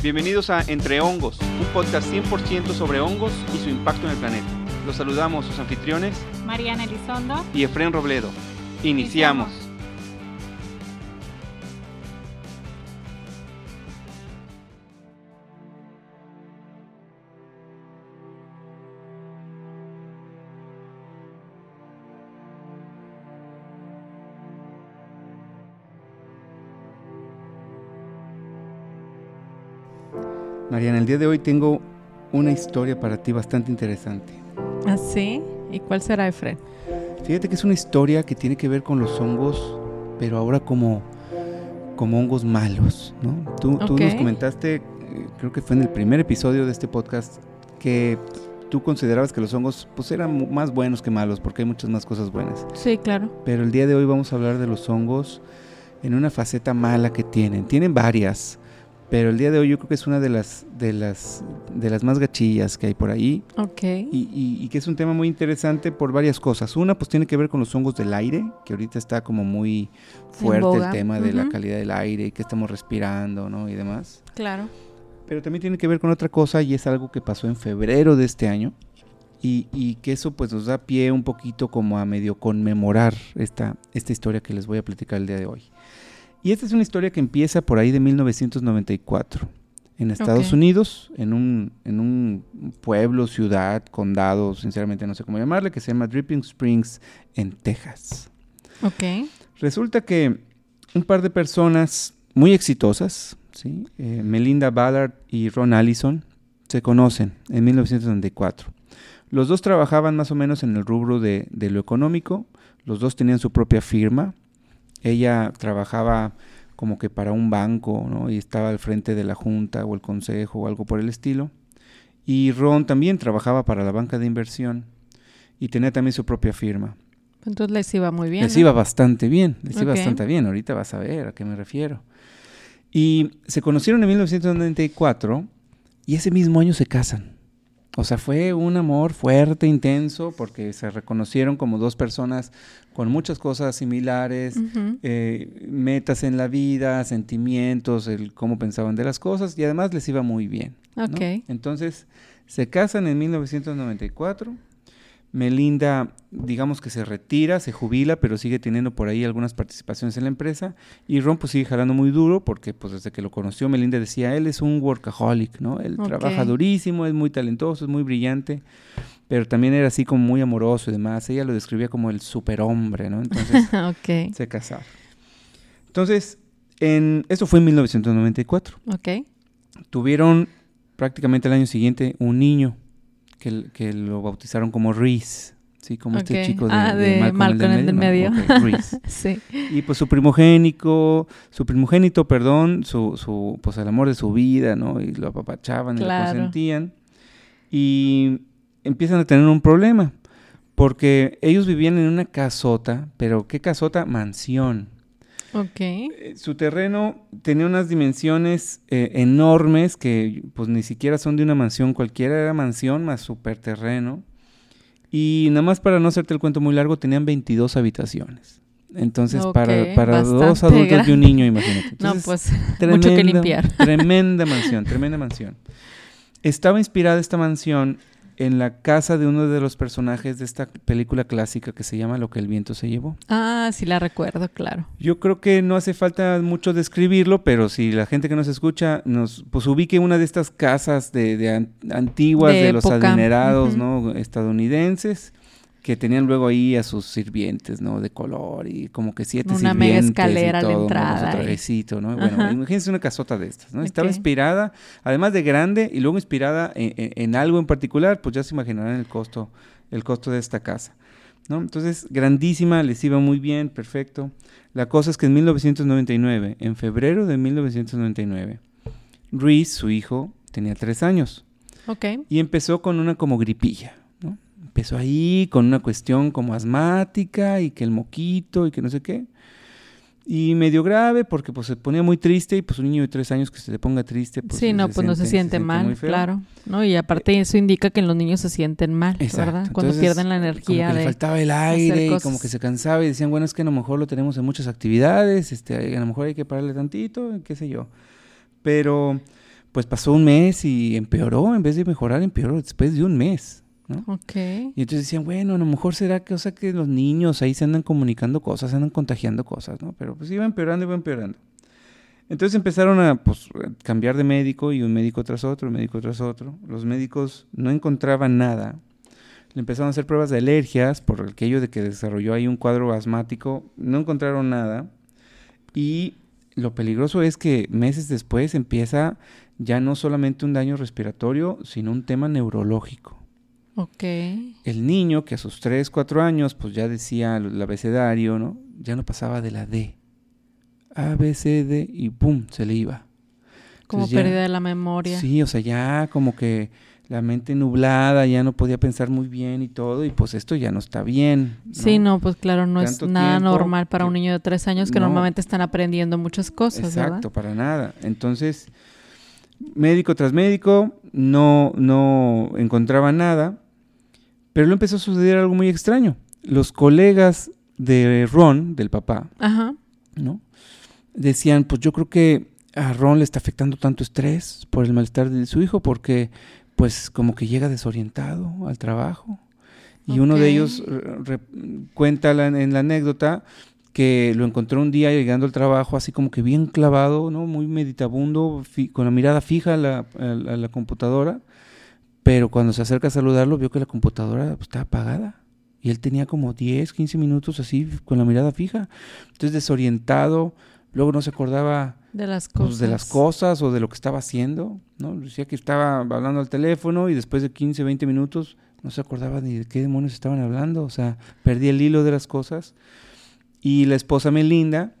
Bienvenidos a Entre Hongos, un podcast 100% sobre hongos y su impacto en el planeta. Los saludamos sus anfitriones, Mariana Elizondo y Efren Robledo. Iniciamos. Día de hoy tengo una historia para ti bastante interesante. ¿Ah, sí? ¿Y cuál será, Efren? Fíjate que es una historia que tiene que ver con los hongos, pero ahora como, como hongos malos, ¿no? Tú, tú nos comentaste, eh, creo que fue en el primer episodio de este podcast, que tú considerabas que los hongos pues eran más buenos que malos, porque hay muchas más cosas buenas. Sí, claro. Pero el día de hoy vamos a hablar de los hongos en una faceta mala que tienen. Tienen varias, pero el día de hoy yo creo que es una de las, de las, de las más gachillas que hay por ahí. Ok. Y, que es un tema muy interesante por varias cosas. Una, pues tiene que ver con los hongos del aire, que ahorita está como muy fuerte el tema de la calidad del aire y que estamos respirando, ¿no? Y demás. Claro. Pero también tiene que ver con otra cosa y es algo que pasó en febrero de este año. Y, y, que eso pues nos da pie un poquito como a medio conmemorar esta, esta historia que les voy a platicar el día de hoy. Y esta es una historia que empieza por ahí de 1994, en Estados Unidos, en un, en un pueblo, ciudad, condado, sinceramente no sé cómo llamarle, que se llama Dripping Springs, en Texas. Ok. Resulta que un par de personas muy exitosas, ¿sí? Eh, Melinda Ballard y Ron Allison, se conocen en 1994. Los dos trabajaban más o menos en el rubro de, de lo económico, los dos tenían su propia firma, ella trabajaba como que para un banco, ¿no? Y estaba al frente de la junta o el consejo o algo por el estilo. Y Ron también trabajaba para la banca de inversión y tenía también su propia firma. Entonces les iba muy bien. Les iba bastante bien, les iba bastante bien. Ahorita vas a ver a qué me refiero. Y se conocieron en 1994 y ese mismo año se casan. O sea, fue un amor fuerte, intenso, porque se reconocieron como dos personas con muchas cosas similares, eh, metas en la vida, sentimientos, el cómo pensaban de las cosas, y además les iba muy bien. Entonces, se casan en 1994 Melinda, digamos que se retira, se jubila, pero sigue teniendo por ahí algunas participaciones en la empresa. Y Ron pues sigue jalando muy duro porque pues desde que lo conoció Melinda decía, él es un workaholic, ¿no? Él trabaja durísimo, es muy talentoso, es muy brillante, pero también era así como muy amoroso y demás. Ella lo describía como el superhombre, ¿no? Entonces se casaron. Entonces, en, esto fue en 1994. Ok. Tuvieron prácticamente el año siguiente un niño que, lo bautizaron como Reese. Sí, como este chico de, ah, de, Malcolm, el del medio. sí. Y pues su primogénico, su primogénito, perdón, su, su, pues el amor de su vida, ¿no? Y lo apapachaban y lo consentían. Y empiezan a tener un problema, porque ellos vivían en una casota, pero ¿qué casota? Mansión. Eh, su terreno tenía unas dimensiones eh, enormes que pues ni siquiera son de una mansión cualquiera, era mansión más super terreno. Y nada más para no hacerte el cuento muy largo, tenían 22 habitaciones. Entonces, para, para dos adultos y un niño, imagínate. no, pues mucho que limpiar. Tremenda mansión, tremenda mansión. Estaba inspirada esta mansión en la casa de uno de los personajes de esta película clásica que se llama Lo que el viento se llevó. Ah, sí la recuerdo, claro. Yo creo que no hace falta mucho describirlo, pero si la gente que nos escucha nos pues ubique una de estas casas de, antiguas de, los adinerados, ¿no? estadounidenses que tenían luego ahí a sus sirvientes, ¿no? De color y como que siete una sirvientes mega escalera y todo, a la entrada. trajecito, ¿no? Bueno, imagínense una casota de estas, ¿no? Estaba inspirada, además de grande y luego inspirada en, algo en particular, pues ya se imaginarán el costo, el costo de esta casa, ¿no? Entonces, grandísima, les iba muy bien, perfecto. La cosa es que en 1999, en febrero de 1999, Reese, su hijo, tenía tres años. Ok. Y empezó con una como gripilla empezó ahí con una cuestión como asmática y que el moquito y que no sé qué. Y medio grave porque pues se ponía muy triste y pues un niño de tres años que se le ponga triste. Pues, sí, no, pues no se siente, mal, claro. ¿no? Y aparte eso indica que los niños se sienten mal, ¿verdad? Cuando pierden la energía. Como que le faltaba el aire y como que se cansaba y decían, bueno, es que a lo mejor lo tenemos en muchas actividades, este, a lo mejor hay que pararle tantito, qué sé yo. Pero pues pasó un mes y empeoró, en vez de mejorar, empeoró después de un mes. ¿No? Ok. Y entonces decían, bueno, a lo mejor será que, o sea, que los niños ahí se andan comunicando cosas, se andan contagiando cosas, ¿no? Pero pues iba empeorando, iba empeorando. Entonces empezaron a pues, cambiar de médico y un médico tras otro, un médico tras otro. Los médicos no encontraban nada. Le empezaron a hacer pruebas de alergias por aquello de que desarrolló ahí un cuadro asmático. No encontraron nada. Y lo peligroso es que meses después empieza ya no solamente un daño respiratorio, sino un tema neurológico. Ok. El niño que a sus 3, 4 años pues ya decía el abecedario, ¿no? Ya no pasaba de la D. A, B, C, D y ¡pum! se le iba. Como pérdida de la memoria. Sí, o sea, ya como que la mente nublada, ya no podía pensar muy bien y todo, y pues esto ya no está bien. Sí, no, pues claro, no es nada normal para un niño de tres años que normalmente están aprendiendo muchas cosas, Exacto, para nada. Entonces, médico tras médico, no, no encontraba nada, pero luego empezó a suceder algo muy extraño. Los colegas de Ron, del papá, ¿no? Decían, pues yo creo que a Ron le está afectando tanto estrés por el malestar de su hijo, porque pues como que llega desorientado al trabajo. Y uno de ellos cuenta en la anécdota que lo encontró un día llegando al trabajo así como que bien clavado, ¿no? Muy meditabundo, con la mirada fija a la, computadora, pero cuando se acerca a saludarlo vio que la computadora pues, estaba apagada. Y él tenía como 10, 15 minutos así con la mirada fija. Entonces desorientado, luego no se acordaba de las cosas, pues, de las cosas o de lo que estaba haciendo, ¿no? Decía que estaba hablando al teléfono y después de 15, 20 minutos no se acordaba ni de qué demonios estaban hablando, o sea, perdí el hilo de las cosas. Y la esposa Melinda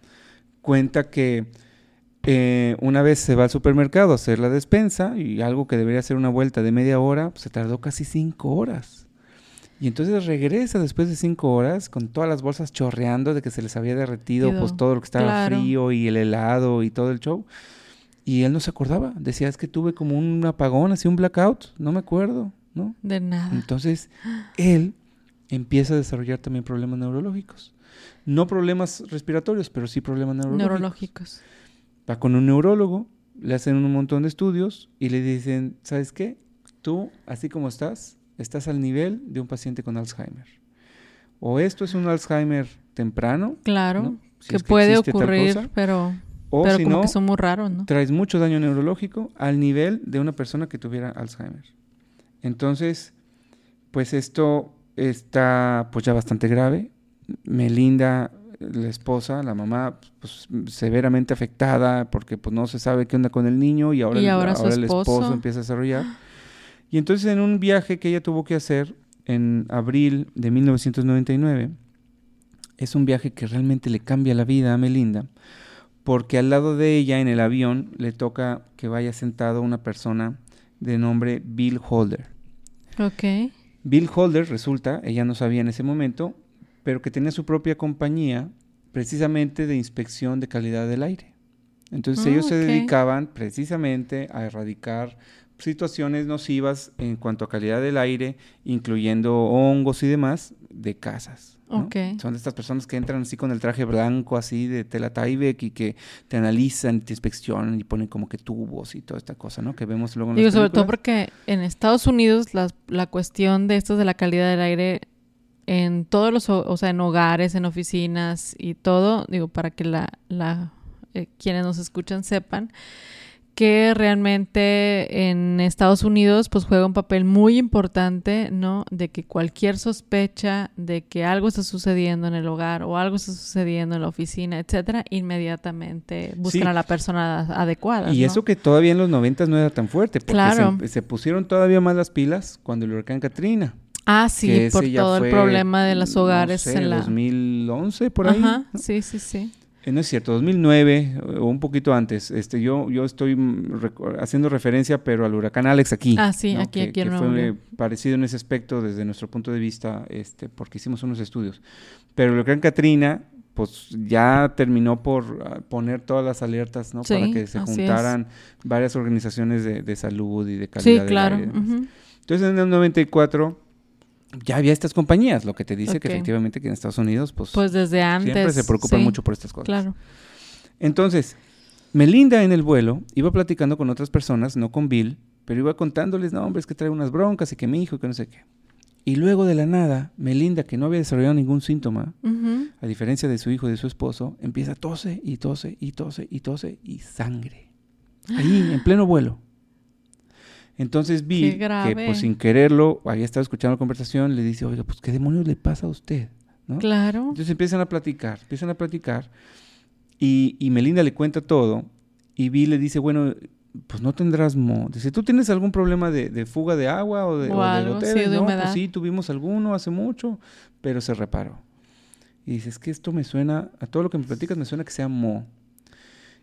cuenta que eh, una vez se va al supermercado a hacer la despensa y algo que debería ser una vuelta de media hora, pues, se tardó casi cinco horas. Y entonces regresa después de cinco horas con todas las bolsas chorreando de que se les había derretido pues todo lo que estaba frío y el helado y todo el show. Y él no se acordaba. Decía, es que tuve como un apagón, así un blackout. No me acuerdo, ¿no? De nada. Entonces, él empieza a desarrollar también problemas neurológicos. No problemas respiratorios, pero sí problemas neurológicos. Neurológicos. Va con un neurólogo, le hacen un montón de estudios y le dicen, ¿sabes qué? Tú, así como estás, estás al nivel de un paciente con Alzheimer. O esto es un Alzheimer temprano. Claro, que, puede ocurrir, pero, o pero como que son muy raros, ¿no? Traes mucho daño neurológico al nivel de una persona que tuviera Alzheimer. Entonces, pues esto está pues ya bastante grave. Melinda, la esposa, la mamá, pues severamente afectada porque pues no se sabe qué onda con el niño y ahora, el esposo empieza a desarrollar. Y entonces en un viaje que ella tuvo que hacer en abril de 1999, es un viaje que realmente le cambia la vida a Melinda, porque al lado de ella en el avión le toca que vaya sentado una persona de nombre Bill Holder. Ok. Bill Holder resulta, ella no sabía en ese momento, pero que tenía su propia compañía precisamente de inspección de calidad del aire. Entonces ellos se dedicaban precisamente a erradicar situaciones nocivas en cuanto a calidad del aire, incluyendo hongos y demás, de casas. Son de estas personas que entran así con el traje blanco, así de tela Tyvek y que te analizan, te inspeccionan y ponen como que tubos y toda esta cosa, ¿no? Que vemos luego en Digo, sobre todo porque en Estados Unidos la, la cuestión de esto de la calidad del aire en todos los, o sea, en hogares, en oficinas y todo, digo, para que la, la eh, quienes nos escuchan sepan, que realmente en Estados Unidos pues juega un papel muy importante, ¿no? De que cualquier sospecha de que algo está sucediendo en el hogar o algo está sucediendo en la oficina, etcétera, inmediatamente buscan a la persona adecuada. Y eso que todavía en los noventas no era tan fuerte, porque se, pusieron todavía más las pilas cuando el huracán Katrina. Ah, sí, por todo el problema de los hogares en la 2011 por ahí. Ajá, sí, sí, sí. Eh, no es cierto, 2009 o un poquito antes. Este, yo, yo estoy haciendo referencia, pero al huracán Alex aquí. Ah, sí, aquí, aquí. Que fue parecido en ese aspecto desde nuestro punto de vista, este, porque hicimos unos estudios. Pero el huracán Katrina, pues ya terminó por ah, poner todas las alertas, ¿no? Para que se juntaran varias organizaciones de, salud y de calidad. Sí, claro. Entonces en el 94 ya había estas compañías, lo que te dice que efectivamente que en Estados Unidos, pues, pues desde antes siempre se preocupan mucho por estas cosas. Claro. Entonces, Melinda en el vuelo iba platicando con otras personas, no con Bill, pero iba contándoles, no, hombre, es que trae unas broncas y que mi hijo y que no sé qué. Y luego de la nada, Melinda, que no había desarrollado ningún síntoma, a diferencia de su hijo y de su esposo, empieza a tose y tose y tose y tose y sangre. Ahí, en pleno vuelo. Entonces vi que, pues sin quererlo, había estado escuchando la conversación, le dice, oiga, pues qué demonios le pasa a usted. Claro. Entonces empiezan a platicar, empiezan a platicar. Y, y Melinda le cuenta todo. Y Vi le dice, bueno, pues no tendrás mo. Dice, ¿tú tienes algún problema de, fuga de agua o de, o Sí, no, pues sí, tuvimos alguno hace mucho, pero se reparó. Y dice, es que esto me suena, a todo lo que me platicas me suena que sea mo.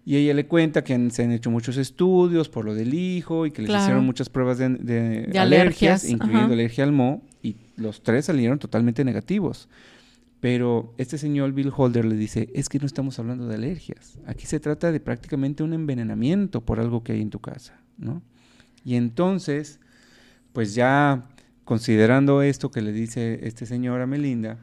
Y ella le cuenta que se han hecho muchos estudios por lo del hijo y que les hicieron muchas pruebas de, alergias, incluyendo alergia al mo, y los tres salieron totalmente negativos. Pero este señor Bill Holder le dice, es que no estamos hablando de alergias. Aquí se trata de prácticamente un envenenamiento por algo que hay en tu casa, ¿no? Y entonces, pues ya considerando esto que le dice este señor a Melinda,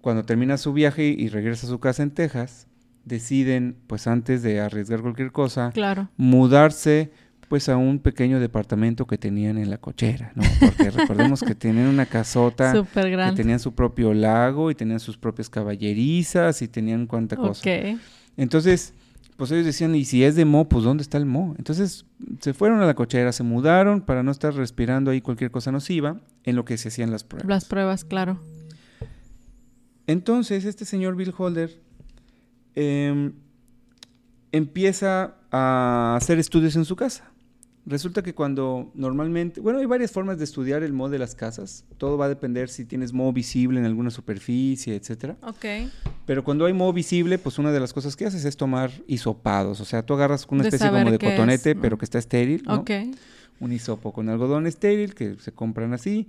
cuando termina su viaje y regresa a su casa en Texas, deciden, pues antes de arriesgar cualquier cosa, mudarse pues a un pequeño departamento que tenían en la cochera, ¿no? Porque recordemos que tenían una casota que tenían su propio lago y tenían sus propias caballerizas y tenían cuánta cosa. Entonces, pues ellos decían, y si es de Mo, pues ¿dónde está el Mo? Entonces se fueron a la cochera, se mudaron para no estar respirando ahí cualquier cosa nociva en lo que se hacían las pruebas. Las pruebas, claro. Entonces este señor Bill Holder em, empieza a hacer estudios en su casa. Resulta que cuando normalmente, bueno, hay varias formas de estudiar el moho de las casas. Todo va a depender si tienes moho visible en alguna superficie, etcétera. Ok. Pero cuando hay moho visible, pues una de las cosas que haces es tomar hisopados. O sea, tú agarras una especie como de cotonete, pero que está estéril, ¿no? Ok. Un hisopo con algodón estéril que se compran así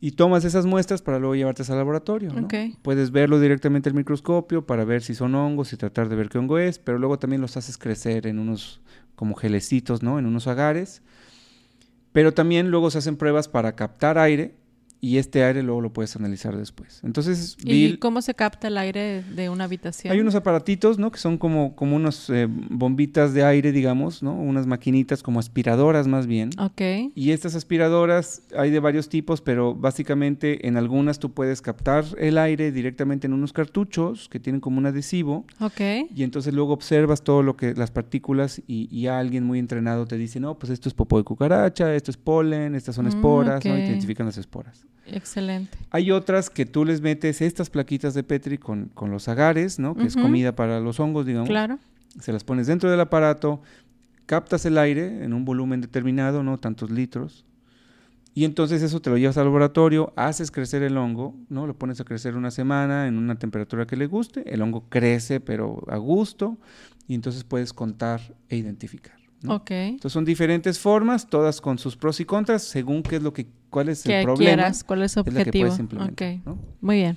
y tomas esas muestras para luego llevártelas al laboratorio. ¿no? Puedes verlo directamente al microscopio para ver si son hongos y tratar de ver qué hongo es, pero luego también los haces crecer en unos como gelecitos, ¿no? En unos agares. Pero también luego se hacen pruebas para captar aire y este aire luego lo puedes analizar después. Entonces, ¿y cómo se capta el aire de una habitación? Hay unos aparatitos, ¿no? Que son como, como unas eh, bombitas de aire, digamos, ¿no? Unas maquinitas como aspiradoras más bien. Ok. Y estas aspiradoras hay de varios tipos, pero básicamente en algunas tú puedes captar el aire directamente en unos cartuchos que tienen como un adhesivo. Ok. Y entonces luego observas todo lo que, las partículas y, y alguien muy entrenado te dice, no, pues esto es popó de cucaracha, esto es polen, estas son mm, esporas, ¿no? Y te identifican las esporas. Excelente. Hay otras que tú les metes estas plaquitas de Petri con, los agares, ¿no? Que es comida para los hongos, digamos. Claro. Se las pones dentro del aparato, captas el aire en un volumen determinado, ¿no? Tantos litros. Y entonces eso te lo llevas al laboratorio, haces crecer el hongo, ¿no? Lo pones a crecer una semana en una temperatura que le guste, el hongo crece pero a gusto y entonces puedes contar e identificar. Entonces son diferentes formas, todas con sus pros y contras, según qué es lo que, cuál es el problema. Quieras, cuál es objetivo. Muy bien.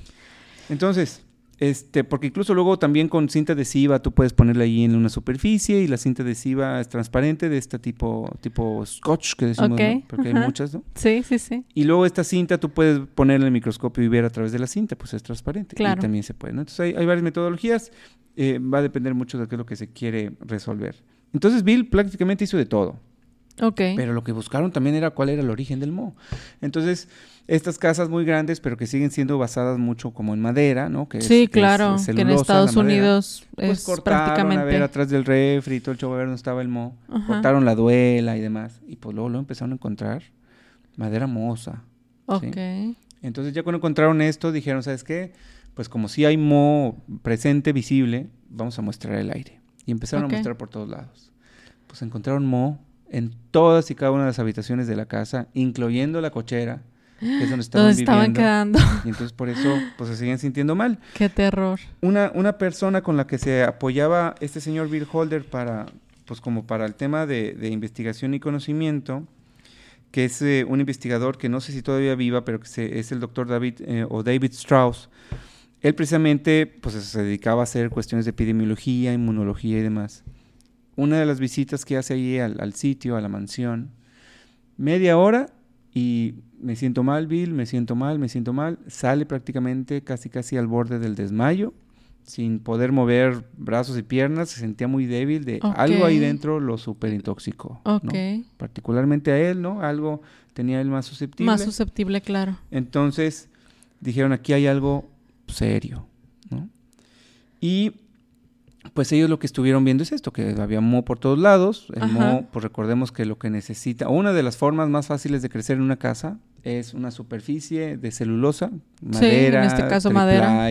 Entonces, este, porque incluso luego también con cinta adhesiva tú puedes ponerla ahí en una superficie y la cinta adhesiva es transparente de este tipo, tipo scotch que decimos, porque hay muchas, ¿no? Sí, sí, sí. Y luego esta cinta tú puedes ponerla en el microscopio y ver a través de la cinta, pues es transparente. Claro. Y también se puede, ¿no? Entonces hay, hay varias metodologías, eh, va a depender mucho de qué es lo que se quiere resolver. Entonces Bill prácticamente hizo de todo. Ok. Pero lo que buscaron también era cuál era el origen del moho. Entonces, estas casas muy grandes, pero que siguen siendo basadas mucho como en madera, ¿no? Que sí, claro, que en Estados Unidos pues es cortaron, prácticamente... a ver, atrás del refri todo el show, a ver dónde estaba el moho. Cortaron la duela y demás. Y pues luego lo empezaron a encontrar madera moza. Ok. Entonces ya cuando encontraron esto, dijeron, ¿sabes qué? Pues como si hay moho presente, visible, vamos a mostrar el aire. Y empezaron a mostrar por todos lados. Pues encontraron mo en todas y cada una de las habitaciones de la casa, incluyendo la cochera, que es donde estaban, donde estaban quedando. Y entonces por eso pues se siguen sintiendo mal. Qué terror. Una, una persona con la que se apoyaba este señor Bill Holder para, pues como para el tema de, de investigación y conocimiento, que es eh, un investigador que no sé si todavía viva, pero que es el doctor David eh, o David Strauss, él precisamente pues, se dedicaba a hacer cuestiones de epidemiología, inmunología y demás. Una de las visitas que hace ahí al, sitio, a la mansión, media hora y me siento mal, Bill, me siento mal, me siento mal. Sale prácticamente casi casi al borde del desmayo sin poder mover brazos y piernas, se sentía muy débil, de algo ahí dentro lo super intoxicó. Particularmente a él, ¿no? Algo tenía él más susceptible. Más susceptible, claro. Entonces dijeron, aquí hay algo serio, ¿no? Y pues ellos lo que estuvieron viendo es esto, que había moho por todos lados. El moho, pues recordemos que lo que necesita, una de las formas más fáciles de crecer en una casa es una superficie de celulosa, madera, en este caso madera.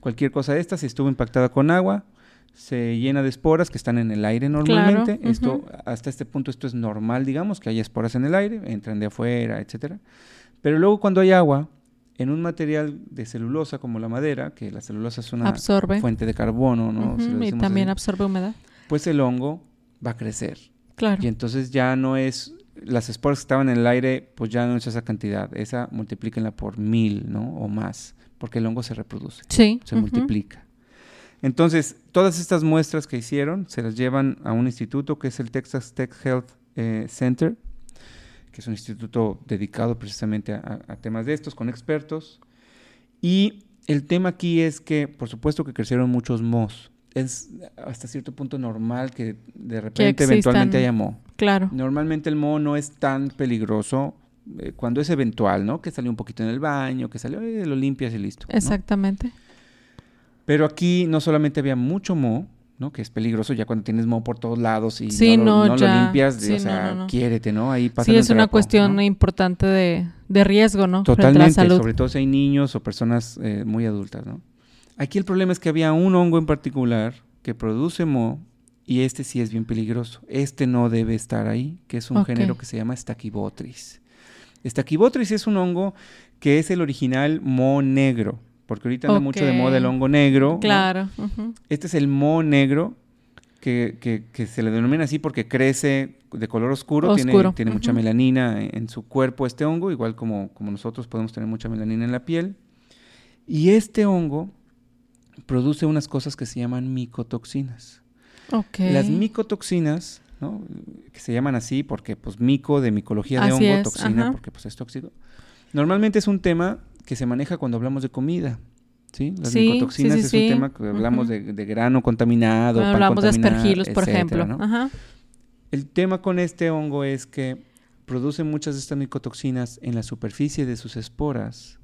cualquier cosa de estas, si estuvo impactada con agua, se llena de esporas que están en el aire normalmente. Esto, hasta este punto, esto es normal, digamos, que haya esporas en el aire, entran de afuera, etcétera. Pero luego cuando hay agua, en un material de celulosa como la madera, que la celulosa es una fuente de carbono, ¿no? y también absorbe humedad. Pues el hongo va a crecer. Claro. Y entonces ya no es las esporas que estaban en el aire, pues ya no es esa cantidad, esa multiplíquenla por mil, ¿no? O más, porque el hongo se reproduce. Sí. Se multiplica. Entonces, todas estas muestras que hicieron se las llevan a un instituto que es el Texas Tech Health eh, Center, que es un instituto dedicado precisamente a, temas de estos, con expertos. Y el tema aquí es que, por supuesto que crecieron muchos mohos. Es hasta cierto punto normal que de repente eventualmente haya moho. Claro. Normalmente el moho no es tan peligroso eh, cuando es eventual, ¿no? Que salió un poquito en el baño, que salió, eh, lo limpias y listo. Exactamente. Pero aquí no solamente había mucho moho, ¿no? Que es peligroso ya cuando tienes moho por todos lados y no, lo, limpias, o sea, no, quiérete, ¿no? Ahí pasa Sí, es una cuestión importante de, riesgo, ¿no? Totalmente, sobre todo si hay niños o personas eh, muy adultas, ¿no? Aquí el problema es que había un hongo en particular que produce moho y este sí es bien peligroso. Este no debe estar ahí, que es un género que se llama Stachybotrys. Stachybotrys es un hongo que es el original moho negro porque ahorita anda mucho de moda el hongo negro. Claro. Este es el moho negro, que, se le denomina así porque crece de color oscuro, tiene, tiene mucha melanina en, su cuerpo este hongo, igual como, como nosotros podemos tener mucha melanina en la piel. Y este hongo produce unas cosas que se llaman micotoxinas. Las micotoxinas, ¿no? que se llaman así porque pues mico de micología de hongo, toxina porque pues es tóxico. Normalmente es un tema que se maneja cuando hablamos de comida. ¿sí? Las micotoxinas es un tema que hablamos de, grano contaminado. hablamos de aspergilos, por ejemplo. El tema con este hongo es que produce muchas de estas micotoxinas en la superficie de sus esporas.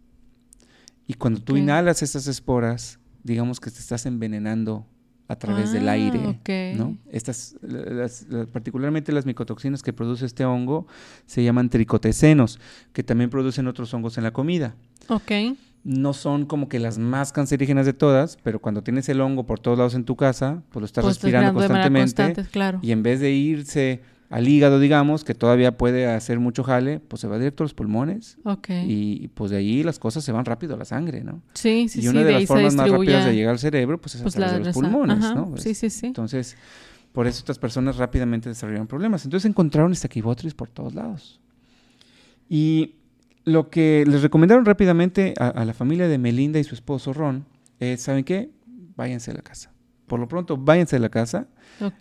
Y cuando tú inhalas estas esporas, digamos que te estás envenenando a través del aire, ah, ¿no? Estas, particularmente las micotoxinas que produce este hongo se llaman tricotecenos, que también producen otros hongos en la comida. Ok. No son como que las más cancerígenas de todas, pero cuando tienes el hongo por todos lados en tu casa, pues lo estás pues respirando constantemente. claro. Y en vez de irse al hígado, digamos, que todavía puede hacer mucho jale, pues se va directo a los pulmones. Ok. Y pues de ahí las cosas se van rápido a la sangre, ¿no? Sí, sí, sí. Y una de, las formas más rápidas de llegar al cerebro, pues es a pues través de los pulmones, ¿no? sí, sí, sí. Entonces, por eso estas personas rápidamente desarrollaron problemas. Entonces encontraron estaquibotris por todos lados. Y lo que les recomendaron rápidamente a, a, la familia de Melinda y su esposo Ron es, ¿saben qué? Váyanse a la casa. Por lo pronto, váyanse a la casa.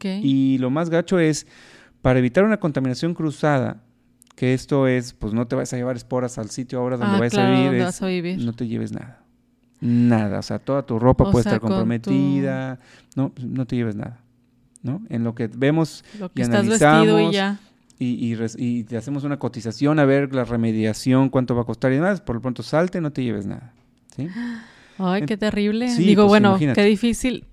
Y lo más gacho es para evitar una contaminación cruzada, que esto es, pues no te vas a llevar esporas al sitio ahora donde ah, vas, a vivir, no te lleves nada. Nada, o sea, toda tu ropa puede estar comprometida, no, no te lleves nada, ¿no? En lo que vemos lo que y estás analizamos y ya. Y, y, te hacemos una cotización a ver la remediación, cuánto va a costar y demás, por lo pronto salte, no te lleves nada, ¿sí? Ay, qué terrible. Digo, pues, bueno, qué difícil,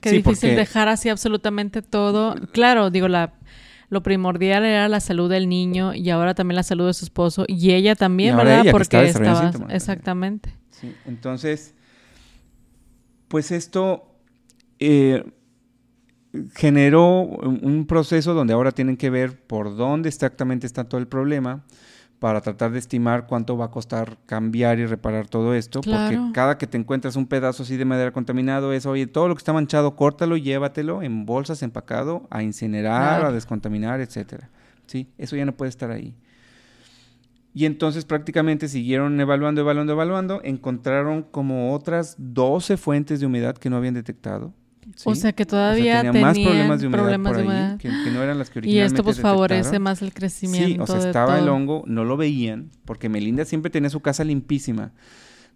qué difícil dejar así absolutamente todo. Claro, digo, la lo primordial era la salud del niño y ahora también la salud de su esposo y ella también, ¿verdad? Porque estaba exactamente. Sí, entonces, pues esto eh, generó un proceso donde ahora tienen que ver por dónde exactamente está todo el problema para tratar de estimar cuánto va a costar cambiar y reparar todo esto, porque cada que te encuentras un pedazo así de madera contaminado es, oye, todo lo que está manchado, córtalo, llévatelo en bolsas, empacado, a incinerar, a descontaminar, etcétera. Sí, eso ya no puede estar ahí. Y entonces prácticamente siguieron evaluando, evaluando, evaluando, encontraron como otras 12 fuentes de humedad que no habían detectado o sea que todavía tenía más problemas de humedad, Que, no eran las que originalmente Y esto pues favorece más el crecimiento. Sí, o sea, estaba el hongo, no lo veían, porque Melinda siempre tenía su casa limpísima.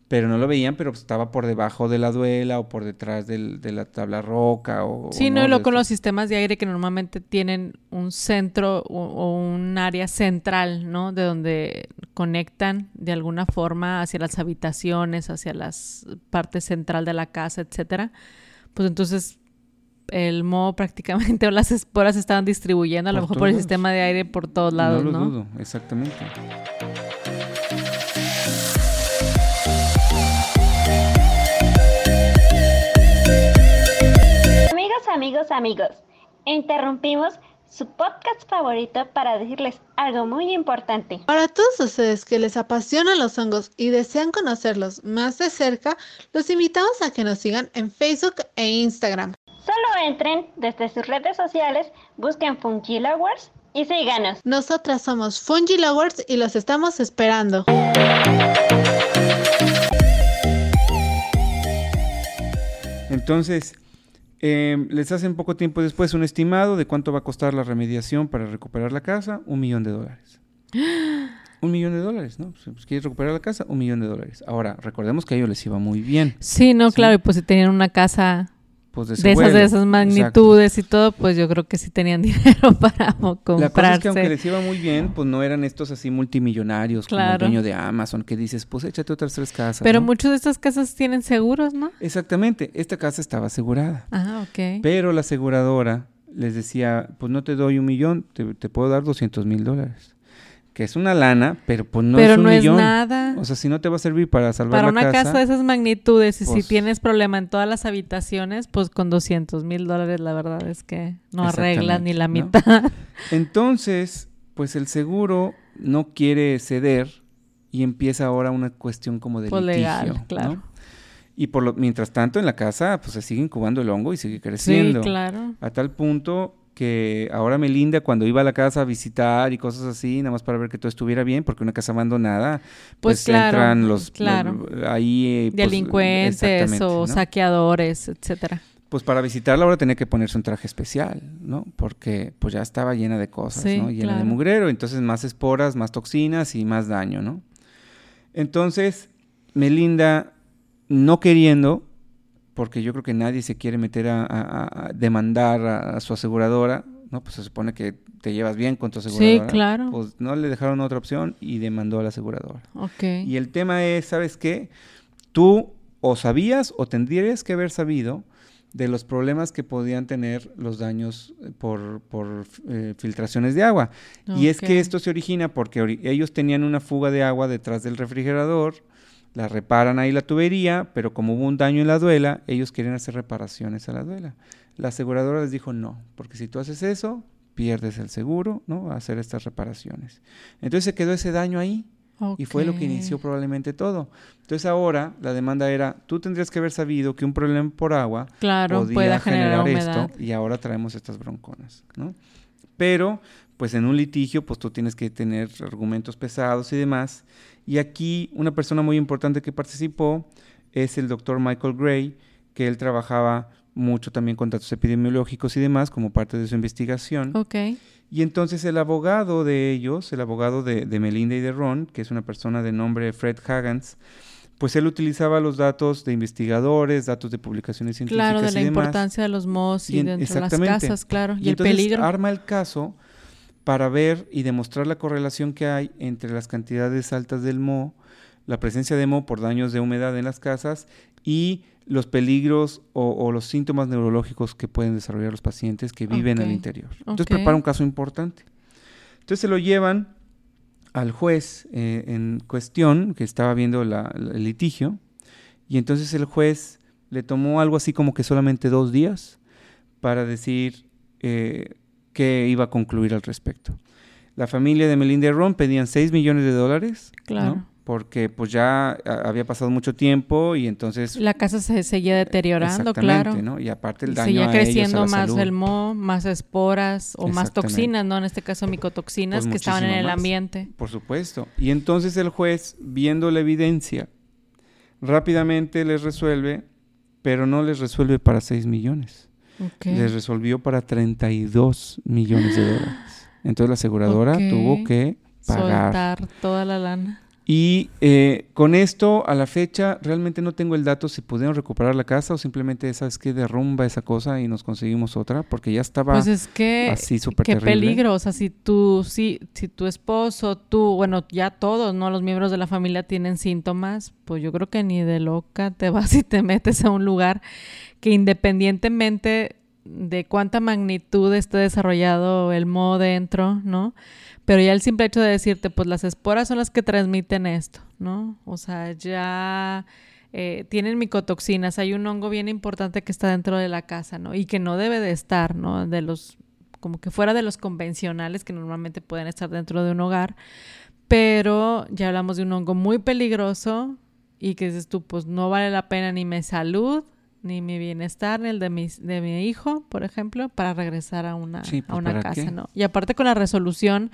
pero no lo veían, pero estaba por debajo de la duela o por detrás del, de la tabla roca o... Sí, no, y lo con los sistemas de aire que normalmente tienen un centro o, un área central, ¿no? De donde conectan de alguna forma hacia las habitaciones, hacia las partes central de la casa, etcétera. Pues entonces el moho prácticamente o las esporas estaban distribuyendo a lo mejor por el sistema de aire por todos lados, ¿no? Lo dudo, exactamente. amigos, amigos, interrumpimos su podcast favorito para decirles algo muy importante. Para todos ustedes que les apasionan los hongos y desean conocerlos más de cerca, los invitamos a que nos sigan en Facebook e Instagram. Solo entren desde sus redes sociales, busquen Fungi Lovers y síganos. Nosotras somos Fungi Lovers y los estamos esperando. Entonces, Em, les hacen poco tiempo después un estimado de cuánto va a costar la remediación para recuperar la casa, un millón de dólares. un millón de dólares, ¿no? Si pues, quieres recuperar la casa, un millón de dólares. Ahora, recordemos que a ellos les iba muy bien. Sí, no, claro, y pues si tenían una casa pues de, esas, de esas magnitudes y todo, pues yo creo que sí tenían dinero para comprarse. La cosa es que aunque les iba muy bien, pues no eran estos así multimillonarios como el dueño de Amazon que dices, pues échate otras tres casas. Pero muchas de estas casas tienen seguros, ¿no? Exactamente, esta casa estaba asegurada. Ah, ok. Pero la aseguradora les decía, pues no te doy un millón, te, te puedo dar 200 mil dólares que es una lana, pero pues no es un no Es nada. O sea, si no te va a servir para salvar la casa. Para una casa de esas magnitudes y si pues tienes problema en todas las habitaciones, pues con 200 mil dólares la verdad es que no arregla ni la mitad. Entonces, pues el seguro no quiere ceder y empieza ahora una cuestión como de pues litigio, claro. Y por lo, mientras tanto en la casa pues se sigue incubando el hongo y sigue creciendo. Sí, claro. A tal punto que ahora Melinda cuando iba a la casa a visitar y cosas así, nada más para ver que todo estuviera bien, porque una casa abandonada, pues, pues entran los, claro. ahí eh, pues, delincuentes o saqueadores, etcétera. Pues para visitarla ahora tenía que ponerse un traje especial, ¿no? Porque pues ya estaba llena de cosas, ¿no? Llena de mugrero, entonces más esporas, más toxinas y más daño, ¿no? Entonces, Melinda, no queriendo, porque yo creo que nadie se quiere meter a, demandar a, su aseguradora, ¿no? Pues se supone que te llevas bien con tu aseguradora. Sí, claro. Pues no le dejaron otra opción y demandó a la aseguradora. Ok. Y el tema es, ¿sabes qué? Tú o sabías o tendrías que haber sabido de los problemas que podían tener los daños por, por eh, filtraciones de agua. Y es que esto se origina porque ellos tenían una fuga de agua detrás del refrigerador, la reparan ahí la tubería, pero como hubo un daño en la duela, ellos quieren hacer reparaciones a la duela. La aseguradora les dijo no, porque si tú haces eso, pierdes el seguro, ¿no? A hacer estas reparaciones. Entonces se quedó ese daño ahí y fue lo que inició probablemente todo. Entonces ahora la demanda era, tú tendrías que haber sabido que un problema por agua claro, podía generar, esto y ahora traemos estas bronconas, ¿no? Pero pues en un litigio pues tú tienes que tener argumentos pesados y demás y aquí una persona muy importante que participó es el doctor Michael Gray, que él trabajaba mucho también con datos epidemiológicos y demás como parte de su investigación. Okay. Y entonces el abogado de ellos, el abogado de, Melinda y de Ron, que es una persona de nombre Fred Haggans, pues él utilizaba los datos de investigadores, datos de publicaciones científicas claro, de la importancia de los MOS y, dentro de las casas, claro, y, el peligro. arma el caso para ver y demostrar la correlación que hay entre las cantidades altas del moho, la presencia de moho por daños de humedad en las casas y los peligros o, los síntomas neurológicos que pueden desarrollar los pacientes que viven en el interior. Entonces prepara un caso importante. Entonces se lo llevan al juez eh, en cuestión, que estaba viendo el litigio, y entonces el juez le tomó algo así como que solamente dos días para decir, eh, que iba a concluir al respecto. La familia de Melinda Ron pedían 6 millones de dólares. Claro. Porque pues ya había pasado mucho tiempo y entonces... La casa se seguía deteriorando, claro. ¿no? Y aparte el daño Seguía creciendo más el moho, más esporas o más toxinas, ¿no? En este caso micotoxinas pues que estaban en el ambiente. Por supuesto. Y entonces el juez, viendo la evidencia, rápidamente les resuelve, pero no les resuelve para 6 millones les resolvió para 32 millones de dólares. Entonces la aseguradora tuvo que pagar. Soltar toda la lana. Y eh, con esto, a la fecha, realmente no tengo el dato si pudieron recuperar la casa o simplemente, ¿sabes qué? Derrumba esa cosa y nos conseguimos otra, porque ya estaba pues es que, así súper Qué peligro, o sea, si tu, si, si tu esposo, tú, bueno, ya todos, ¿no? Los miembros de la familia tienen síntomas, pues yo creo que ni de loca te vas y te metes a un lugar que independientemente de cuánta magnitud esté desarrollado el moho dentro, ¿no? Pero ya el simple hecho de decirte, pues las esporas son las que transmiten esto, ¿no? O sea, ya eh, tienen micotoxinas, hay un hongo bien importante que está dentro de la casa, ¿no? Y que no debe de estar, ¿no? De los, como que fuera de los convencionales que normalmente pueden estar dentro de un hogar. Pero ya hablamos de un hongo muy peligroso y que dices tú, pues no vale la pena ni mi salud, ni mi bienestar, ni el de mi, de mi hijo, por ejemplo, para regresar a una, Sí, a pues, una ¿para casa, qué? ¿no? Y aparte con la resolución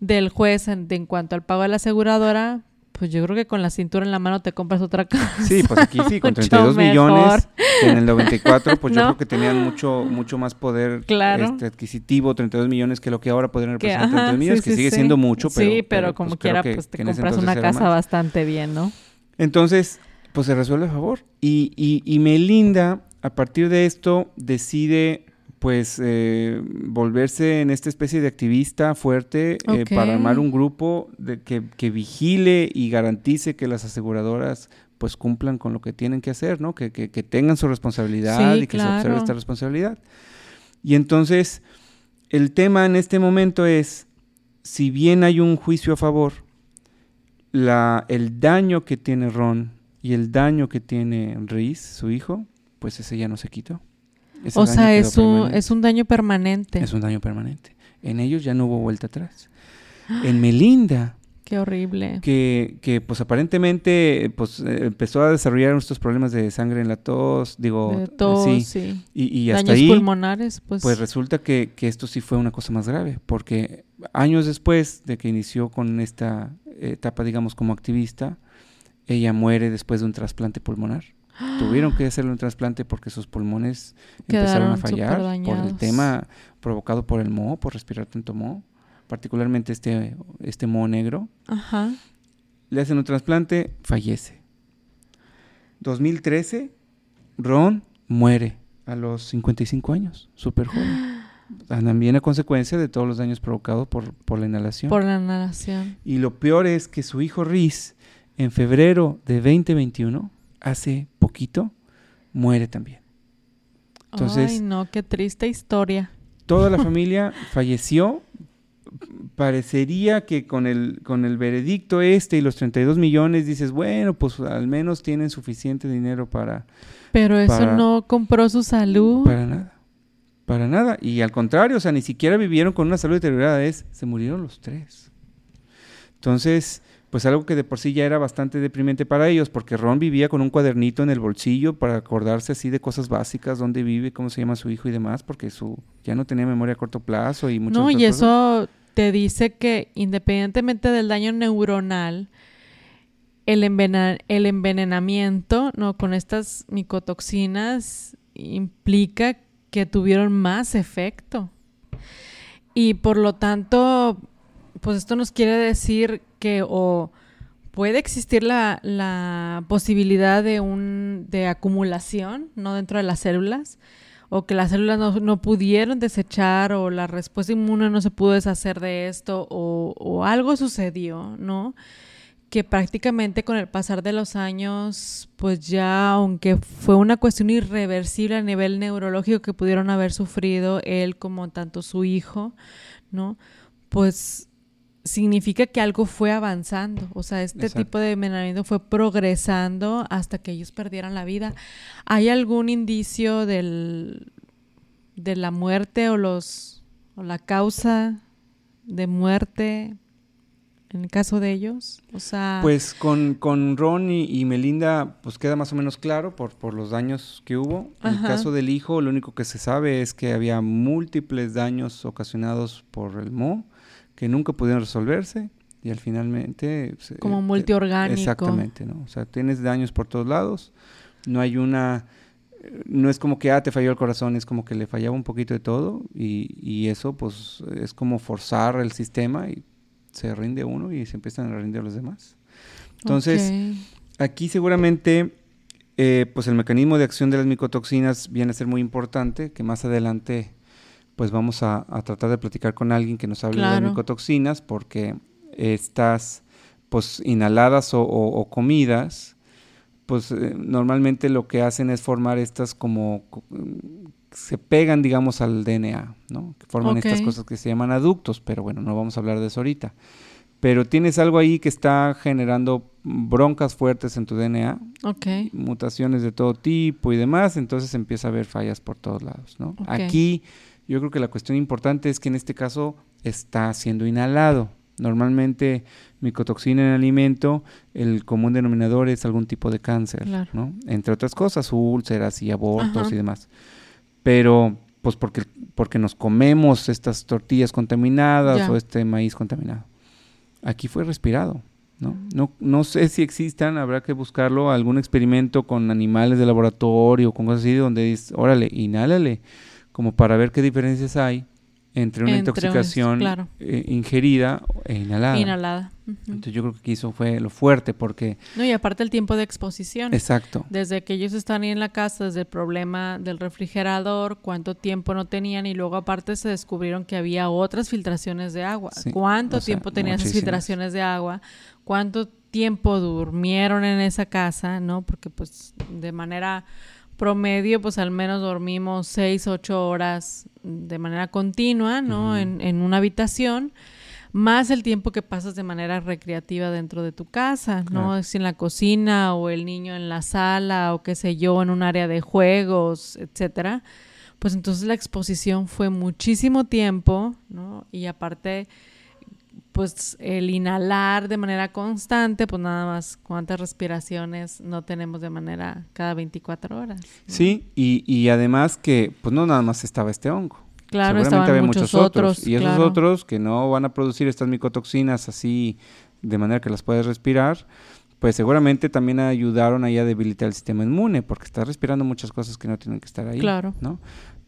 del juez en, de- en cuanto al pago de la aseguradora, pues yo creo que con la cintura en la mano te compras otra casa. Sí, pues aquí sí, con Mucho 32 millones. mejor. En el 94, pues yo creo que tenían mucho mucho más poder Claro. este, adquisitivo, 32 millones, que lo que ahora podrían representar ajá, 32 millones, sí, que sí, sigue sí. siendo mucho, pero... Sí, pero, como pues, creo quiera, que- pues te compras una casa bastante bien, ¿no? Entonces, pues se resuelve a favor. Y, y, y Melinda, a partir de esto, decide pues eh, volverse en esta especie de activista fuerte eh, para armar un grupo de que, que vigile y garantice que las aseguradoras pues cumplan con lo que tienen que hacer, ¿no? Que, que, que tengan su responsabilidad Sí, y que se observe esta responsabilidad. Y entonces, el tema en este momento es, si bien hay un juicio a favor, la, el daño que tiene Ron y el daño que tiene Reese, su hijo, pues ese ya no se quitó. Ese O sea, es un, permanente. es un daño permanente. Es un daño permanente. En ellos ya no hubo vuelta atrás. En Melinda, Qué horrible. que, que pues aparentemente pues eh, empezó a desarrollar estos problemas de sangre en la tos, digo, De tos, sí, sí. y, y hasta Daños ahí, pulmonares, pues. pues resulta que, que esto sí fue una cosa más grave, porque años después de que inició con esta etapa, digamos, como activista, ella muere después de un trasplante pulmonar. Tuvieron que hacerle un trasplante porque sus pulmones empezaron a fallar por el tema provocado por el moho, por respirar tanto moho, particularmente este, este moho negro. Ajá. Le hacen un trasplante, fallece. 2013, Ron muere a los 55 años, súper joven. También a consecuencia de todos los daños provocados por, por la inhalación. Por la inhalación. Y lo peor es que su hijo Riz, en febrero de 2021, hace poquito, muere también. Entonces- Ay, no, qué triste historia. Toda la familia falleció. Parecería que con el, con el veredicto este y los 32 millones dices, bueno, pues al menos tienen suficiente dinero para... Pero eso Para- no compró su salud. Para nada. Para nada. Y al contrario, o sea, ni siquiera vivieron con una salud deteriorada, es, se murieron los tres. Entonces, pues algo que de por sí ya era bastante deprimente para ellos, porque Ron vivía con un cuadernito en el bolsillo para acordarse así de cosas básicas, dónde vive, cómo se llama su hijo y demás, porque su ya no tenía memoria a corto plazo y muchas no, otras y cosas. eso te dice que independientemente del daño neuronal, el, el envenenamiento no con estas micotoxinas implica que tuvieron más efecto. Y por lo tanto, pues esto nos quiere decir que o puede existir la, la posibilidad de un de acumulación no dentro de las células o que las células no, no pudieron desechar o la respuesta inmune no se pudo deshacer de esto o, o algo sucedió, ¿no? Que prácticamente con el pasar de los años, pues ya, aunque fue una cuestión irreversible a nivel neurológico que pudieron haber sufrido él como tanto su hijo, ¿no? Pues significa que algo fue avanzando, o sea, este Exacto. tipo de envenenamiento fue progresando hasta que ellos perdieran la vida. ¿Hay algún indicio del, de la muerte o los o la causa de muerte en el caso de ellos? O sea, Pues con, con Ron y, y Melinda, pues queda más o menos claro por, por los daños que hubo. En el caso del hijo, lo único que se sabe es que había múltiples daños ocasionados por el moho que nunca pudieron resolverse y al finalmente... se- como te- multiorgánico. Exactamente, ¿no? O sea, tienes daños por todos lados, no hay una... eh, No es como que, ah, te falló el corazón, es como que le fallaba un poquito de todo y, y eso pues es como forzar el sistema y se rinde uno y se empiezan a rendir los demás. Entonces, aquí seguramente eh, pues el mecanismo de acción de las micotoxinas viene a ser muy importante, que más adelante pues vamos a, tratar de platicar con alguien que nos hable de las micotoxinas, porque estas pues inhaladas o, comidas, pues eh, normalmente lo que hacen es formar estas como se pegan digamos al DNA, ¿no? Que forman estas cosas que se llaman aductos, pero bueno, no vamos a hablar de eso ahorita. Pero tienes algo ahí que está generando broncas fuertes en tu DNA, mutaciones de todo tipo y demás, entonces empieza a haber fallas por todos lados, ¿no? Aquí yo creo que la cuestión importante es que en este caso está siendo inhalado. Normalmente micotoxina en alimento, el común denominador es algún tipo de cáncer, ¿no? Entre otras cosas, úlceras y abortos y demás. Pero pues porque porque nos comemos estas tortillas contaminadas o este maíz contaminado aquí fue respirado. ¿no? No, no sé si existan, habrá que buscarlo, algún experimento con animales de laboratorio, con cosas así, donde dice, órale, inhálale, como para ver qué diferencias hay entre una intoxicación eh, ingerida e inhalada. Inhalada. Entonces yo creo que eso fue lo fuerte porque... No, y aparte el tiempo de exposición. Exacto. Desde que ellos están ahí en la casa, desde el problema del refrigerador, cuánto tiempo no tenían y luego aparte se descubrieron que había otras filtraciones de agua. ¿Cuánto tiempo tenían esas filtraciones de agua? ¿Cuánto tiempo durmieron en esa casa? ¿No? Porque pues de manera promedio, pues al menos dormimos seis, ocho horas de manera continua, ¿no? en, en, una habitación, más el tiempo que pasas de manera recreativa dentro de tu casa, ¿no? Si en la cocina o el niño en la sala o qué sé yo, en un área de juegos, etcétera. Pues entonces la exposición fue muchísimo tiempo, ¿no? Y aparte pues el inhalar de manera constante, pues nada más cuántas respiraciones no tenemos de manera cada 24 horas. Sí, y, y además que pues no nada más estaba este hongo. Claro, Seguramente había muchos, otros, Y esos otros que no van a producir estas micotoxinas así de manera que las puedes respirar, pues seguramente también ayudaron ahí a debilitar el sistema inmune, porque estás respirando muchas cosas que no tienen que estar ahí. Claro. ¿no?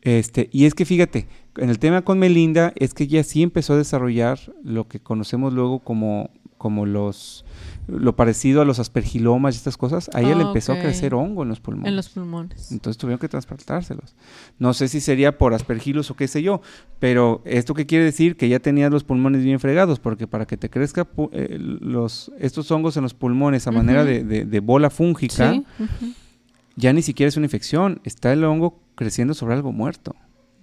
Este, y es que fíjate, en el tema con Melinda es que ella sí empezó a desarrollar lo que conocemos luego como, como los lo parecido a los aspergilomas y estas cosas, a ella le empezó a crecer hongo en los pulmones. En los pulmones. Entonces tuvieron que trasplantárselos. No sé si sería por aspergilos o qué sé yo, pero esto qué quiere decir que ya tenía los pulmones bien fregados, porque para que te crezca eh, los estos hongos en los pulmones a manera de, de, bola fúngica, ya ni siquiera es una infección, está el hongo creciendo sobre algo muerto.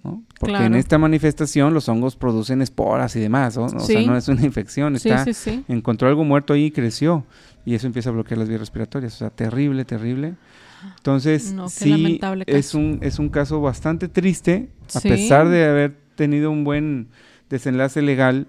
¿no? Porque en esta manifestación los hongos producen esporas y demás, ¿no? O sea, no es una infección, está, encontró algo muerto ahí y creció. Y eso empieza a bloquear las vías respiratorias. O sea, terrible, terrible. Entonces, sí, es un, es un caso bastante triste, a pesar de haber tenido un buen desenlace legal,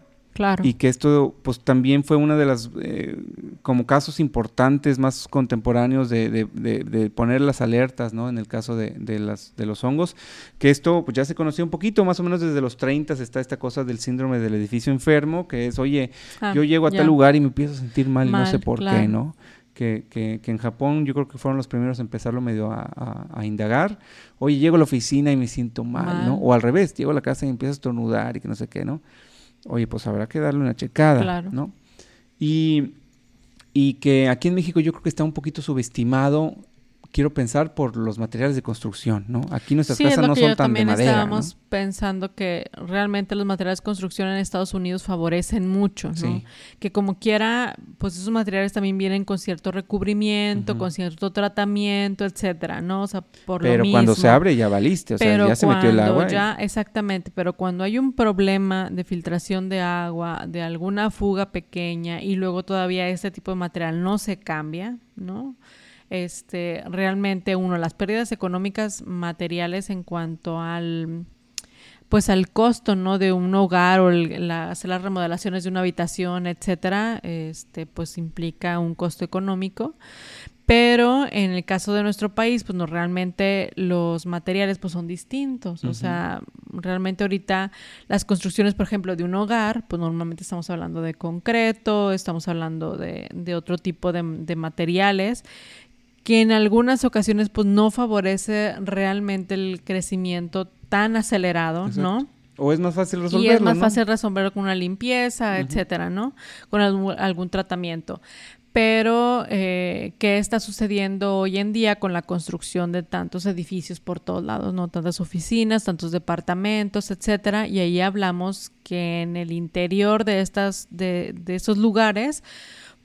y que esto pues también fue una de las eh, como casos importantes más contemporáneos de, de, poner las alertas, ¿no? En el caso de, las, de los hongos, que esto pues ya se conocía un poquito, más o menos desde los 30 está esta cosa del síndrome del edificio enfermo, que es, oye, ah, yo llego a tal lugar y me empiezo a sentir mal, y no sé por qué, ¿no? Que, que, que, en Japón yo creo que fueron los primeros a empezarlo medio a, indagar. Oye, llego a la oficina y me siento mal, ¿no? O al revés, llego a la casa y empiezo a estornudar y que no sé qué, ¿no? Oye, pues habrá que darle una checada, ¿no? Y, y que aquí en México yo creo que está un poquito subestimado quiero pensar por los materiales de construcción, ¿no? Aquí nuestras casas no son tan de madera. Estábamos pensando que realmente los materiales de construcción en Estados Unidos favorecen mucho, ¿no? Que como quiera, pues esos materiales también vienen con cierto recubrimiento, con cierto tratamiento, etcétera, ¿no? O sea, por pero lo mismo. cuando se abre ya valiste, o sea, ya se metió el agua. Ya, exactamente, pero cuando hay un problema de filtración de agua, de alguna fuga pequeña y luego todavía este tipo de material no se cambia, ¿no? Este, realmente uno, las pérdidas económicas materiales en cuanto al pues al costo no de un hogar o hacer las remodelaciones de una habitación etcétera este pues implica un costo económico. Pero en el caso de nuestro país pues no realmente los materiales pues son distintos. O sea realmente ahorita las construcciones por ejemplo de un hogar pues normalmente estamos hablando de concreto estamos hablando de, de otro tipo de, de materiales que en algunas ocasiones pues no favorece realmente el crecimiento tan acelerado, ¿no? O es más fácil resolverlo. Y es más fácil resolverlo con una limpieza, etcétera, ¿no? Con algún, tratamiento. pero eh, ¿qué está sucediendo hoy en día con la construcción de tantos edificios por todos lados, no tantas oficinas, tantos departamentos, etcétera? Y ahí hablamos que en el interior de estas de, de esos lugares,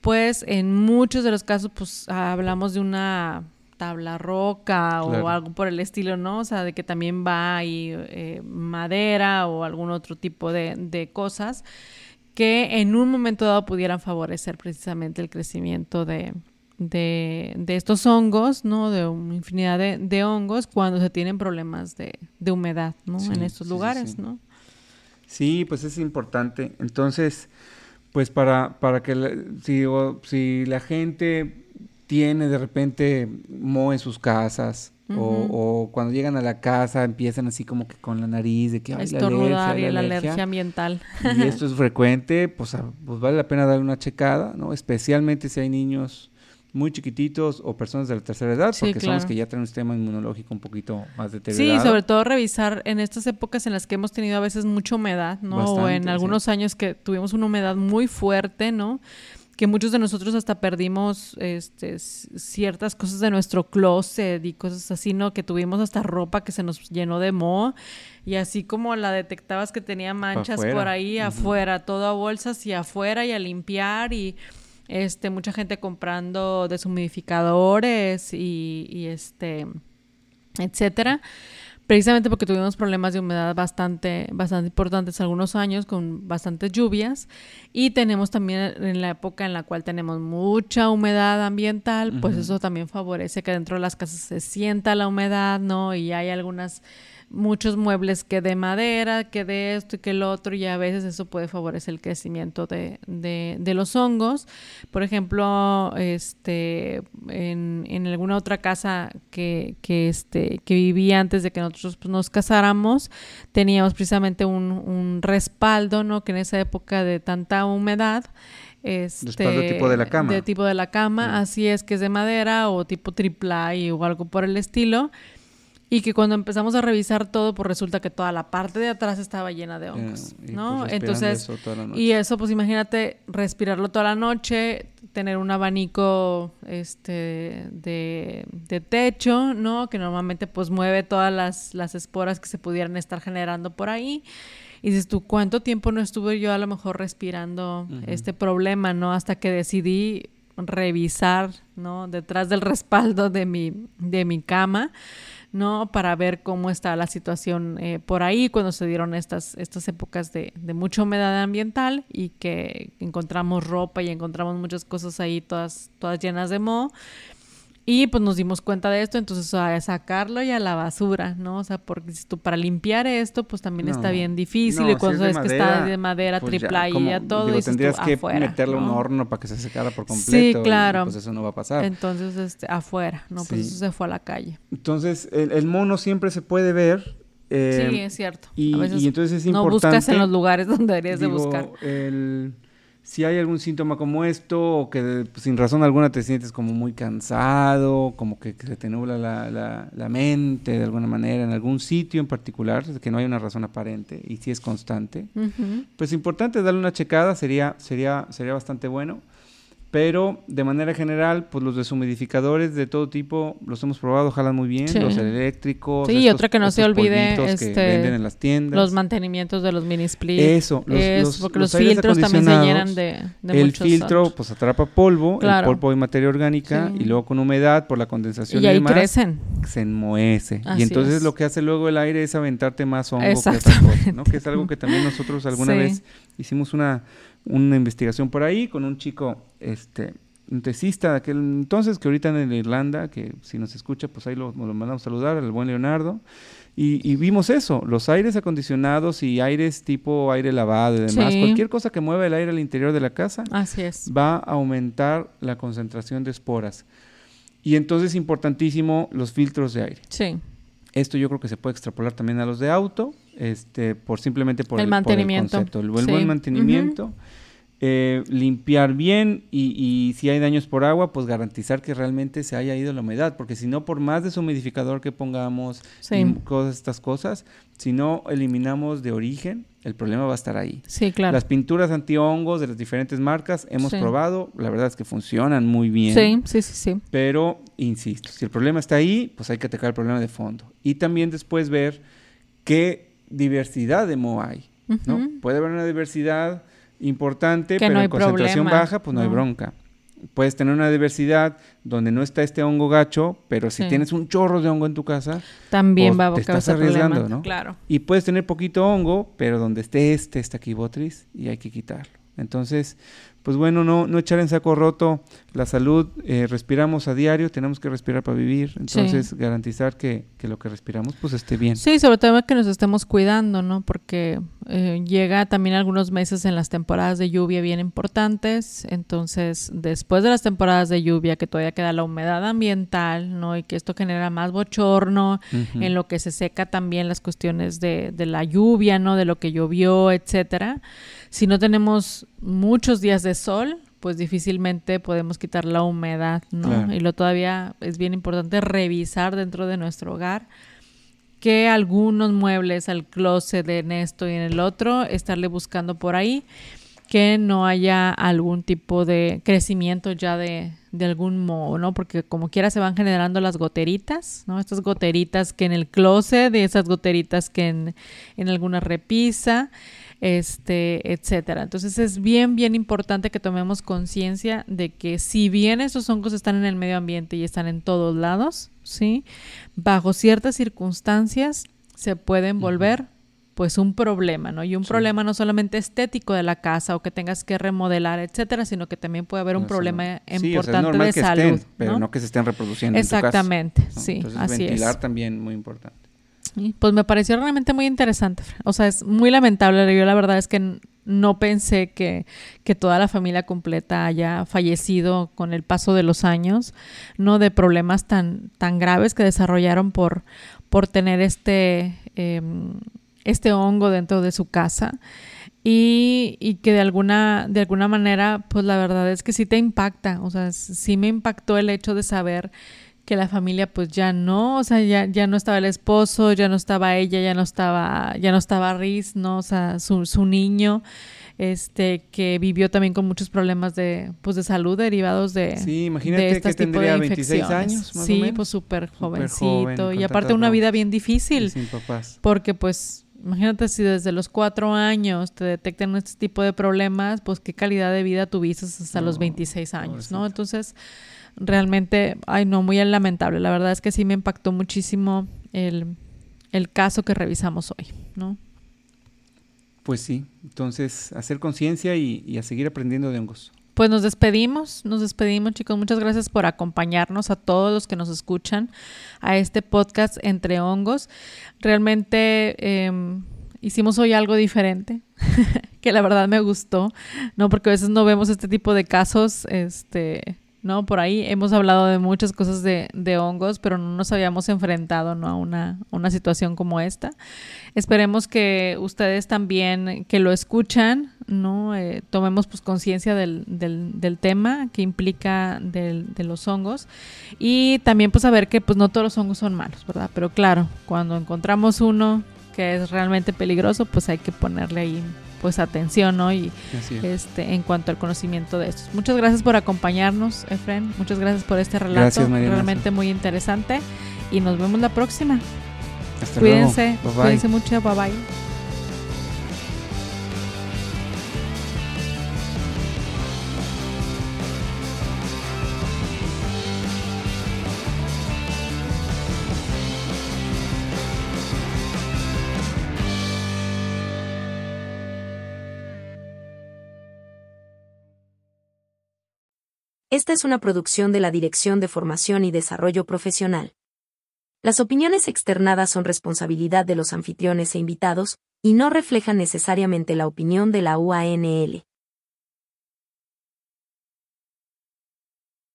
pues en muchos de los casos, pues hablamos de una tabla roca o algo por el estilo, ¿no? O sea, de que también va ahí eh, madera o algún otro tipo de, de cosas que en un momento dado pudieran favorecer precisamente el crecimiento de, de, estos hongos, ¿no? De una infinidad de, hongos cuando se tienen problemas de, humedad, ¿no? en estos lugares, ¿no? Sí, pues es importante. Entonces, pues para, para que si, si la gente tiene de repente moho en sus casas, o, cuando llegan a la casa empiezan así como que con la nariz de que hay la alergia, la, alergia. ambiental. Y esto es frecuente, pues, pues, vale la pena darle una checada, ¿no? Especialmente si hay niños muy chiquititos o personas de la tercera edad, porque son los que ya tienen un sistema inmunológico un poquito más deteriorado. Sí, sobre todo revisar en estas épocas en las que hemos tenido a veces mucha humedad, ¿no? o en algunos años que tuvimos una humedad muy fuerte, ¿no? que muchos de nosotros hasta perdimos este, ciertas cosas de nuestro closet y cosas así, ¿no? Que tuvimos hasta ropa que se nos llenó de moho y así como la detectabas que tenía manchas por ahí afuera, todo a bolsas y afuera y a limpiar y este mucha gente comprando deshumidificadores y, y este etcétera. Precisamente porque tuvimos problemas de humedad bastante, bastante importantes algunos años con bastantes lluvias. Y tenemos también en la época en la cual tenemos mucha humedad ambiental, pues eso también favorece que dentro de las casas se sienta la humedad, ¿no? Y hay algunas muchos muebles que de madera, que de esto y que el otro, y a veces eso puede favorecer el crecimiento de, de, los hongos. Por ejemplo, este, en, en alguna otra casa que, que, este, que vivía antes de que nosotros pues, nos casáramos, teníamos precisamente un, un respaldo, ¿no? Que en esa época de tanta humedad, este, de tipo de la cama. De tipo de la cama, así es que es de madera o tipo triple o algo por el estilo. Y que cuando empezamos a revisar todo, pues resulta que toda la parte de atrás estaba llena de hongos, ¿no? Pues, Entonces, y eso, pues imagínate respirarlo toda la noche, tener un abanico este de, de techo, ¿no? Que normalmente pues mueve todas las, las esporas que se pudieran estar generando por ahí. Y dices tú, ¿cuánto tiempo no estuve yo a lo mejor respirando este problema, ¿no? Hasta que decidí revisar, ¿no? Detrás del respaldo de mi, de mi cama ¿no? Para ver cómo está la situación eh, por ahí cuando se dieron estas, estas épocas de, de, mucha humedad ambiental y que encontramos ropa y encontramos muchas cosas ahí todas, todas llenas de moho. Y pues nos dimos cuenta de esto, entonces a sacarlo y a la basura, ¿no? O sea, porque tú para limpiar esto, pues también está bien difícil. y cuando sabes que está de madera, pues triple y ya todo. Digo, tendrías que meterle un horno para que se secara por completo. Sí, claro. pues eso no va a pasar. Entonces, este, afuera, ¿no? Pues eso se fue a la calle. Entonces, el, mono siempre se puede ver. Eh, sí, es cierto. Y, y, entonces es importante. No buscas en los lugares donde deberías de buscar. El si hay algún síntoma como esto, o que pues, sin razón alguna te sientes como muy cansado, como que, se te nubla la, la, mente de alguna manera, en algún sitio en particular, que no hay una razón aparente y si es constante, pues importante darle una checada, sería, sería, sería bastante bueno. Pero de manera general, pues los deshumidificadores de todo tipo los hemos probado, jalan muy bien, los eléctricos. Sí, y otra que no se olvide, este, que venden en las tiendas. Los mantenimientos de los mini splits. Eso, los, porque los, filtros también se llenan de, de El filtro, pues atrapa polvo, el polvo y materia orgánica, y luego con humedad, por la condensación y, ahí crecen. se enmohece. y entonces lo que hace luego el aire es aventarte más hongo que otra cosa, ¿no? Que es algo que también nosotros alguna vez hicimos una una investigación por ahí con un chico, este, un tesista de aquel entonces, que ahorita en Irlanda, que si nos escucha, pues ahí lo, lo mandamos a saludar, al buen Leonardo. Y, vimos eso, los aires acondicionados y aires tipo aire lavado y demás, cualquier cosa que mueva el aire al interior de la casa, Así es. va a aumentar la concentración de esporas. Y entonces importantísimo los filtros de aire. Sí. Esto yo creo que se puede extrapolar también a los de auto, este, por simplemente por el, mantenimiento. el, concepto, el, buen mantenimiento. eh, limpiar bien y, si hay daños por agua, pues garantizar que realmente se haya ido la humedad, porque si no, por más deshumidificador que pongamos y todas estas cosas, si no eliminamos de origen, el problema va a estar ahí. Sí, claro. Las pinturas antihongos de las diferentes marcas hemos probado, la verdad es que funcionan muy bien. Sí, sí, sí, sí. Pero, insisto, si el problema está ahí, pues hay que atacar el problema de fondo. Y también después ver qué diversidad de hay, ¿no? Puede haber una diversidad importante, pero en concentración baja, pues no, hay bronca. Puedes tener una diversidad donde no está este hongo gacho, pero si tienes un chorro de hongo en tu casa, también pues, va a te estás arriesgando, ¿no? Claro. Y puedes tener poquito hongo, pero donde esté este estaquibotris y hay que quitarlo. Entonces, pues bueno, no, no echar en saco roto la salud, eh, respiramos a diario, tenemos que respirar para vivir, entonces garantizar que, que, lo que respiramos pues esté bien. Sí, sobre todo que nos estemos cuidando, ¿no? Porque eh, llega también algunos meses en las temporadas de lluvia bien importantes, entonces después de las temporadas de lluvia que todavía queda la humedad ambiental, ¿no? Y que esto genera más bochorno, en lo que se seca también las cuestiones de, de la lluvia, ¿no? De lo que llovió, etcétera si no tenemos muchos días de sol, pues difícilmente podemos quitar la humedad, ¿no? Y lo todavía es bien importante revisar dentro de nuestro hogar que algunos muebles al closet en esto y en el otro, estarle buscando por ahí que no haya algún tipo de crecimiento ya de, de algún modo, ¿no? Porque como quiera se van generando las goteritas, ¿no? Estas goteritas que en el closet y esas goteritas que en, en alguna repisa este, etcétera. Entonces es bien, bien importante que tomemos conciencia de que si bien esos hongos están en el medio ambiente y están en todos lados, ¿sí? Bajo ciertas circunstancias se pueden volver pues un problema, ¿no? Y un problema no solamente estético de la casa o que tengas que remodelar, etcétera, sino que también puede haber un problema importante de salud, pero ¿no? que se estén reproduciendo Exactamente, en tu sí, Entonces, así ventilar también muy importante pues me pareció realmente muy interesante. O sea, es muy lamentable. Yo la verdad es que no pensé que, que, toda la familia completa haya fallecido con el paso de los años, no de problemas tan, tan graves que desarrollaron por, por tener este, em, este hongo dentro de su casa. Y, y, que de alguna, de alguna manera, pues la verdad es que sí te impacta. O sea, sí me impactó el hecho de saber que la familia pues ya no, o sea, ya, ya no estaba el esposo, ya no estaba ella, ya no estaba, ya no estaba Riz, ¿no? O sea, su, su niño, este, que vivió también con muchos problemas de, pues, de salud derivados de, sí, imagínate que tendría 26 años, más sí, o menos. pues súper jovencito y aparte una vida bien difícil. sin papás. Porque pues, imagínate si desde los cuatro años te detectan este tipo de problemas, pues qué calidad de vida tuviste hasta los 26 años, ¿no? Entonces realmente, ay no, muy lamentable. La verdad es que sí me impactó muchísimo el, caso que revisamos hoy, ¿no? Pues sí, entonces hacer conciencia y, a seguir aprendiendo de hongos. Pues nos despedimos, nos despedimos chicos. Muchas gracias por acompañarnos a todos los que nos escuchan a este podcast entre hongos. Realmente em, hicimos hoy algo diferente, que la verdad me gustó, ¿no? Porque a veces no vemos este tipo de casos, este, ¿no? Por ahí hemos hablado de muchas cosas de, de hongos, pero no nos habíamos enfrentado, ¿no? A una, una situación como esta. Esperemos que ustedes también, que lo escuchan, ¿no? Eh, tomemos pues conciencia del, del, del, tema que implica del, de los hongos y también pues saber que pues no todos los hongos son malos, ¿verdad? Pero claro, cuando encontramos uno que es realmente peligroso, pues hay que ponerle ahí pues atención, ¿no? Y este en cuanto al conocimiento de estos. Muchas gracias por acompañarnos, Efren. Muchas gracias por este relato, realmente muy interesante y nos vemos la próxima. Hasta cuídense, cuídense mucho, bye bye. Esta es una producción de la Dirección de Formación y Desarrollo Profesional. Las opiniones externadas son responsabilidad de los anfitriones e invitados, y no reflejan necesariamente la opinión de la UANL.